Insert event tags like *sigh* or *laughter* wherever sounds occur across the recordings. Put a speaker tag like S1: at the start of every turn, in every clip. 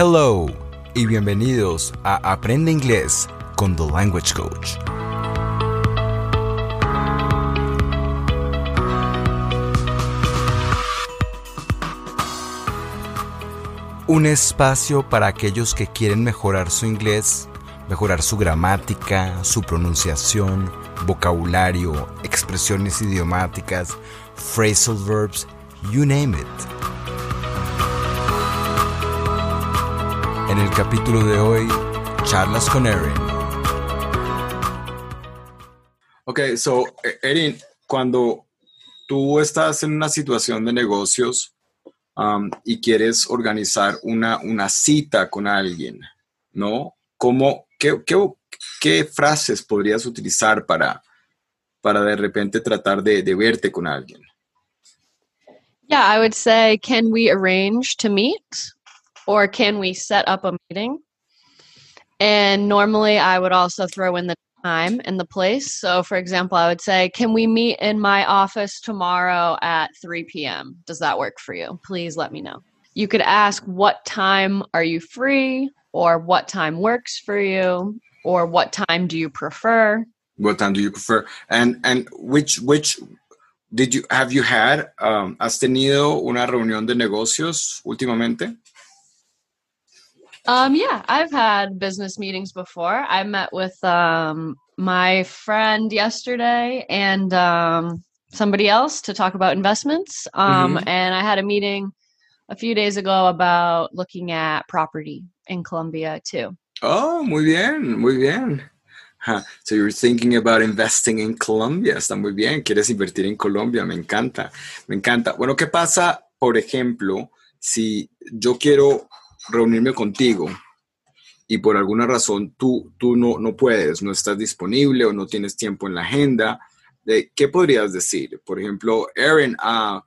S1: Hello y bienvenidos a Aprende Inglés con The Language Coach. Un espacio para aquellos que quieren mejorar su inglés, mejorar su gramática, su pronunciación, vocabulario, expresiones idiomáticas, phrasal verbs, you name it. En el capítulo de hoy, charlas con Erin.
S2: Ok, so, e-, Erin, cuando tú estás en una situación de negocios um, y quieres organizar una, una cita con alguien, ¿no? ¿Cómo, qué, qué, qué frases podrías utilizar para, para de repente tratar de, de verte con alguien?
S3: Yeah, I would say, can we arrange to meet? Or can we set up a meeting? And normally I would also throw in the time and the place. So, for example, I would say, Can we meet in my office tomorrow at 3 p.m.? Does that work for you? Please let me know. You could ask, What time are you free? Or what time works for you? Or what time do you prefer?
S2: What time do you prefer? And and which which did you have you had um, has tenido una reunión de negocios últimamente?
S3: Um, yeah, I've had business meetings before. I met with um, my friend yesterday and um, somebody else to talk about investments. Um, mm-hmm. And I had a meeting a few days ago about looking at property in Colombia too.
S2: Oh, muy bien, muy bien. Huh. So you're thinking about investing in Colombia. Está muy bien. Quieres invertir en Colombia. Me encanta. Me encanta. Bueno, ¿qué pasa, por ejemplo, si yo quiero reunirme contigo y por alguna razón tú, tú no, no puedes, no estás disponible o no tienes tiempo en la agenda, ¿qué podrías decir? Por ejemplo, Aaron, uh,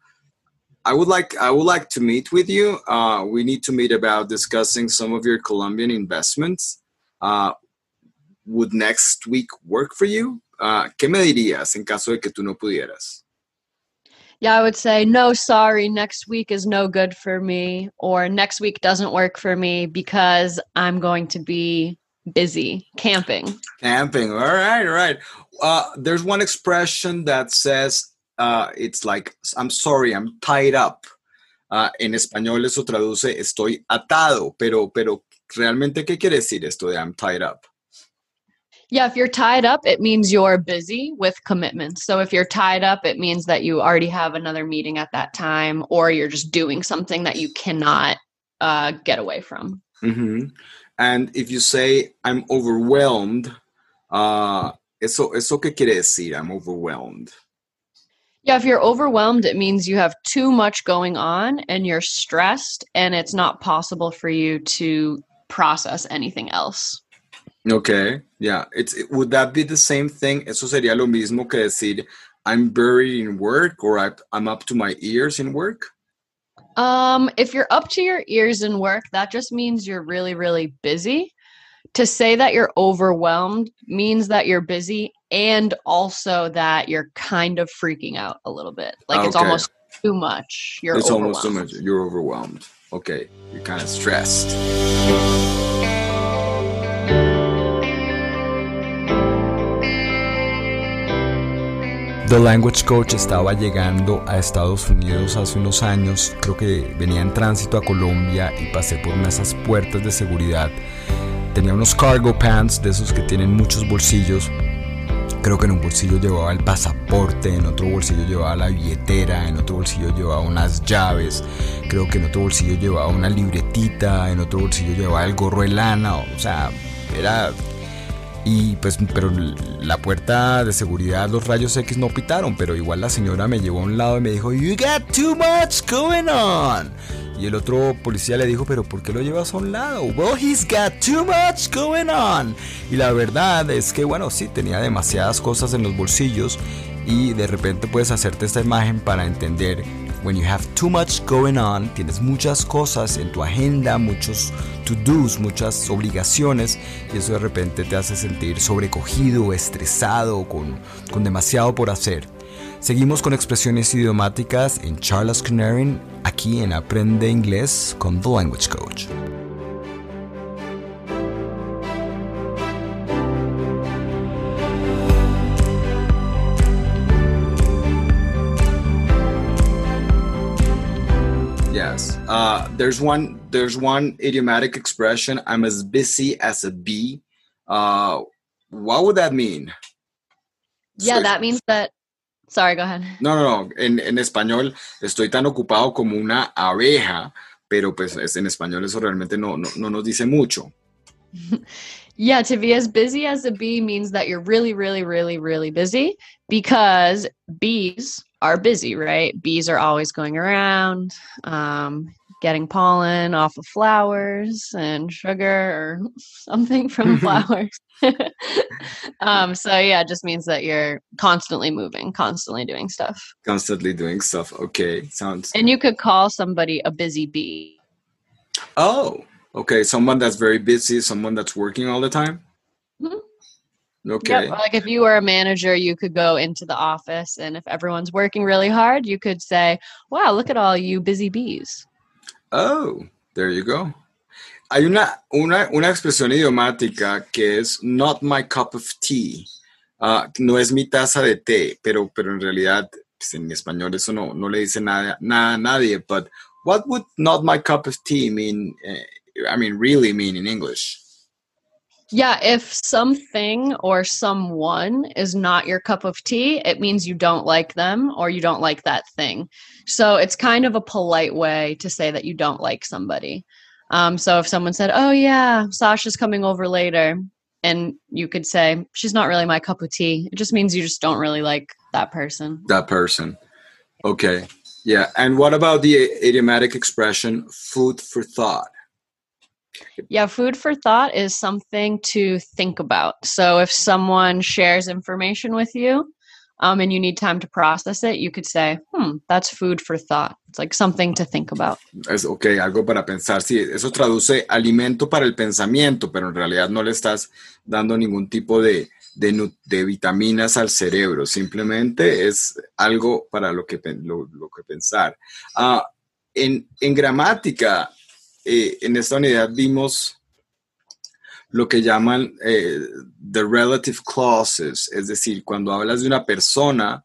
S2: I would like I would like to meet with you. Uh, we need to meet about discussing some of your Colombian investments. Uh, would next week work for you? Uh, ¿Qué me dirías en caso de que tú no pudieras?
S3: Yeah, I would say, no, sorry, next week is no good for me, or next week doesn't work for me because I'm going to be busy camping.
S2: Camping. All right, all right. Uh, there's one expression that says, uh, it's like, I'm sorry, I'm tied up. Uh, en español eso traduce estoy atado, pero, pero realmente, ¿qué quiere decir esto de I'm tied up?
S3: Yeah, if you're tied up, it means you're busy with commitments. So if you're tied up, it means that you already have another meeting at that time, or you're just doing something that you cannot uh, get away from.
S2: Mm-hmm. And if you say I'm overwhelmed, uh, eso eso qué quiere decir? I'm overwhelmed.
S3: Yeah, if you're overwhelmed, it means you have too much going on and you're stressed, and it's not possible for you to process anything else.
S2: Okay, yeah. It's would that be the same thing? Eso sería lo mismo que decir I'm buried in work or I, I'm up to my ears in work.
S3: Um, if you're up to your ears in work, that just means you're really, really busy. To say that you're overwhelmed means that you're busy and also that you're kind of freaking out a little bit. Like okay. it's almost too much. You're
S2: it's almost too much. You're overwhelmed. Okay, you're kind of stressed.
S1: The Language Coach estaba llegando a Estados Unidos hace unos años, creo que venía en tránsito a Colombia y pasé por una de esas puertas de seguridad. Tenía unos cargo pants de esos que tienen muchos bolsillos. Creo que en un bolsillo llevaba el pasaporte, en otro bolsillo llevaba la billetera, en otro bolsillo llevaba unas llaves, creo que en otro bolsillo llevaba una libretita, en otro bolsillo llevaba el gorro de lana, o sea, era y pues, pero la puerta de seguridad, los rayos X no pitaron, pero igual la señora me llevó a un lado y me dijo, You got too much going on. Y el otro policía le dijo, pero ¿por qué lo llevas a un lado? Well, he's got too much going on. Y la verdad es que, bueno, sí, tenía demasiadas cosas en los bolsillos y de repente puedes hacerte esta imagen para entender When you have too much going on, tienes muchas cosas en tu agenda, muchos to-dos, muchas obligaciones, y eso de repente te hace sentir sobrecogido, estresado, con, con demasiado por hacer. Seguimos con expresiones idiomáticas en Charles Canarin, aquí en Aprende Inglés con The Language Coach.
S2: Uh, there's one. There's one idiomatic expression. I'm as busy as a bee. Uh, what would that mean?
S3: Yeah,
S2: Soy-
S3: that means that. Sorry, go ahead.
S2: No, no, no. En, en español estoy tan ocupado como una abeja, pero pues es- en español eso realmente no, no, no nos dice mucho. *laughs*
S3: Yeah, to be as busy as a bee means that you're really, really, really, really busy because bees are busy, right? Bees are always going around, um, getting pollen off of flowers and sugar or *laughs* something from *laughs* flowers. *laughs* um, so, yeah, it just means that you're constantly moving, constantly doing stuff.
S2: Constantly doing stuff. Okay, sounds.
S3: And you could call somebody a busy bee.
S2: Oh, okay. Someone that's very busy, someone that's working all the time.
S3: Mhm.
S2: Okay.
S3: Yep. Like if you were a manager, you could go into the office, and if everyone's working really hard, you could say, "Wow, look at all you busy bees."
S2: Oh, there you go. Hay una, una, una expresión idiomática que es not my cup of tea. Ah, no es mi taza de té, pero, pero en realidad pues, en español eso no, no le dice nada, nada a nadie. But what would not my cup of tea mean? eh, I mean, really mean in English?
S3: Yeah, if something or someone is not your cup of tea, it means you don't like them or you don't like that thing. So it's kind of a polite way to say that you don't like somebody. Um, so if someone said, "Oh yeah, Sasha's coming over later," and you could say, "She's not really my cup of tea," it just means you just don't really like that person.
S2: That person. Okay. Yeah. And what about the idiomatic expression food for thought?
S3: Yeah, food for thought is something to think about. So if someone shares information with you um, and you need time to process it, you could say, hmm, that's food for thought. It's like something to think about.
S2: Es, ok, algo para pensar. Sí, eso traduce alimento para el pensamiento, pero en realidad no le estás dando ningún tipo de, de, de vitaminas al cerebro. Simplemente es algo para lo que, lo, lo que pensar. Ah, en, en gramática, eh, en esta unidad vimos lo que llaman eh, the relative clauses, es decir, cuando hablas de una persona,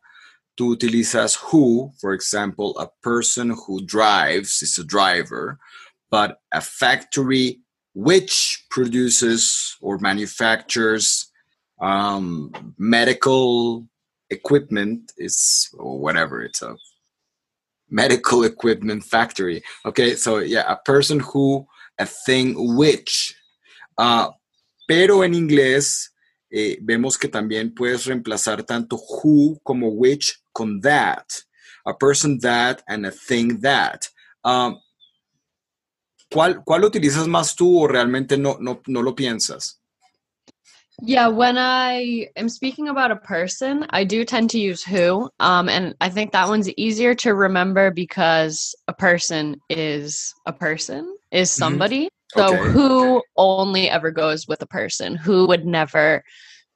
S2: tú utilizas who, for example, a person who drives is a driver, but a factory which produces or manufactures um, medical equipment is or whatever it's a medical equipment factory. Okay, so yeah, a person who, a thing which. Uh, pero en inglés eh, vemos que también puedes reemplazar tanto who como which con that. A person that and a thing that. Um, ¿cuál, ¿Cuál utilizas más tú o realmente no, no, no lo piensas?
S3: Yeah, when I am speaking about a person, I do tend to use who. Um, and I think that one's easier to remember because a person is a person, is
S2: Mhm.
S3: somebody. So who only ever goes with a person? Who would never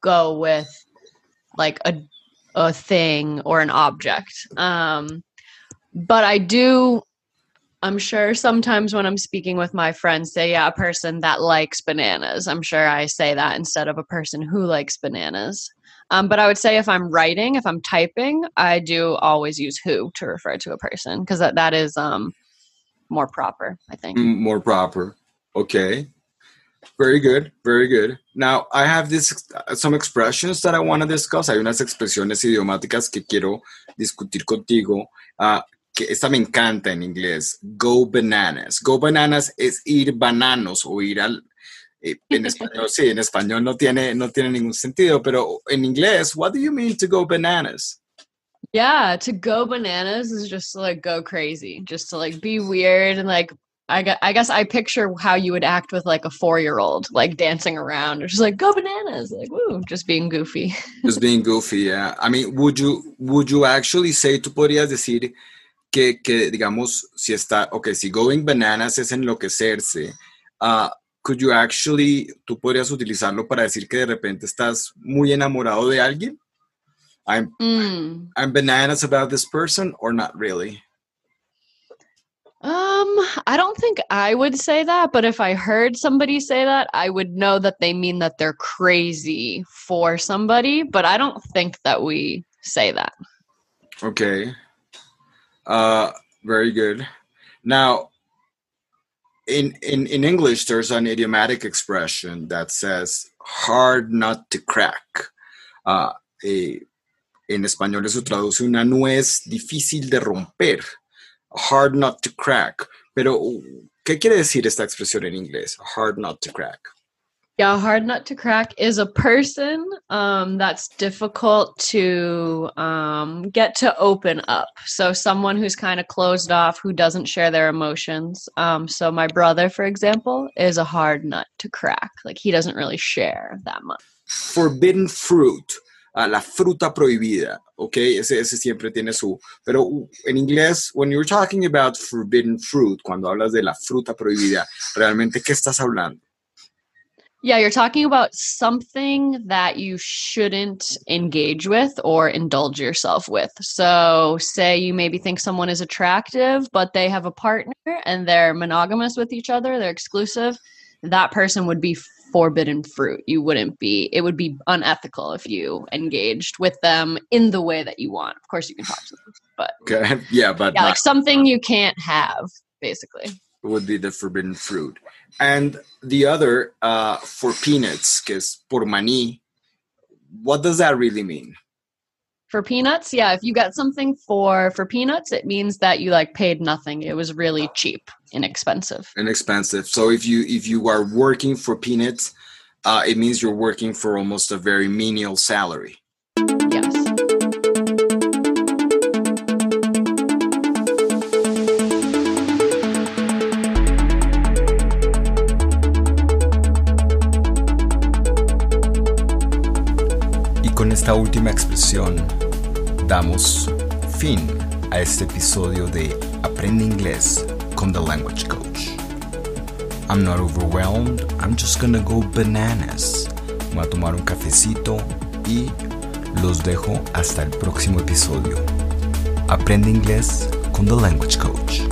S3: go with like a a thing or an object. Um, but I do I'm sure sometimes when I'm speaking with my friends, say, yeah, a person that likes bananas. I'm sure I say that instead of a person who likes bananas. Um, but I would say if I'm writing, if I'm typing, I do always use who to refer to a person because that, that is um, more proper, I think.
S2: More proper. Okay. Very good. Very good. Now, I have this some expressions that I want to discuss. Hay unas expresiones idiomáticas que quiero discutir contigo. Ah, que esta me encanta en inglés. Go bananas. Go bananas es ir bananos o ir al. eh, en español, sí, en español no tiene, no tiene ningún sentido, pero en inglés, what do you mean to go bananas?
S3: Yeah, to go bananas is just to like go crazy, just to like be weird and like I I guess I picture how you would act with like a four year old, like dancing around, or just like go bananas, like woo, just being goofy.
S2: Just being goofy, yeah. I mean, would you, would you actually say, tú podrías decir que, que digamos, si está, ok, si going bananas es enloquecerse, ah, could you actually, tú podrías utilizarlo para decir que de repente estás muy enamorado de alguien? I'm,
S3: Mm.
S2: I'm bananas about this person or not really?
S3: Um, I don't think I would say that, but if I heard somebody say that, I would know that they mean that they're crazy for somebody, but I don't think that we say that.
S2: Okay. Uh, very good. Now, in, in, in English, there's an idiomatic expression that says hard not to crack. Uh, eh, en español eso traduce una nuez difícil de romper. Hard not to crack. Pero, ¿qué quiere decir esta expresión en inglés? Hard not to crack.
S3: Yeah, hard nut to crack is a person um, that's difficult to um, get to open up. So, someone who's kind of closed off, who doesn't share their emotions. Um, so, my brother, for example, is a hard nut to crack. Like, he doesn't really share that much.
S2: Forbidden fruit. Uh, la fruta prohibida, okay Ese, ese siempre tiene su... Pero en inglés, when you're talking about forbidden fruit, cuando hablas de la fruta prohibida, ¿realmente qué estás hablando?
S3: Yeah, you're talking about something that you shouldn't engage with or indulge yourself with. So, say you maybe think someone is attractive, but they have a partner and they're monogamous with each other, they're exclusive. That person would be forbidden fruit. You wouldn't be, it would be unethical if you engaged with them in the way that you want. Of course, you can talk to them, but
S2: Okay, *laughs* yeah, but
S3: yeah, like something you can't have, basically.
S2: would be the forbidden fruit. And the other, uh, for peanuts, que es por maní, what does that really mean?
S3: For peanuts, yeah, if you got something for for peanuts, it means that you like paid nothing. It was really cheap, inexpensive.
S2: Inexpensive. So if you if you are working for peanuts, uh, it means you're working for almost a very menial salary.
S3: Yes.
S1: Con esta última expresión damos fin a este episodio de Aprende Inglés con The Language Coach. I'm not overwhelmed, I'm just gonna go bananas. Voy a tomar un cafecito y los dejo hasta el próximo episodio. Aprende Inglés con The Language Coach.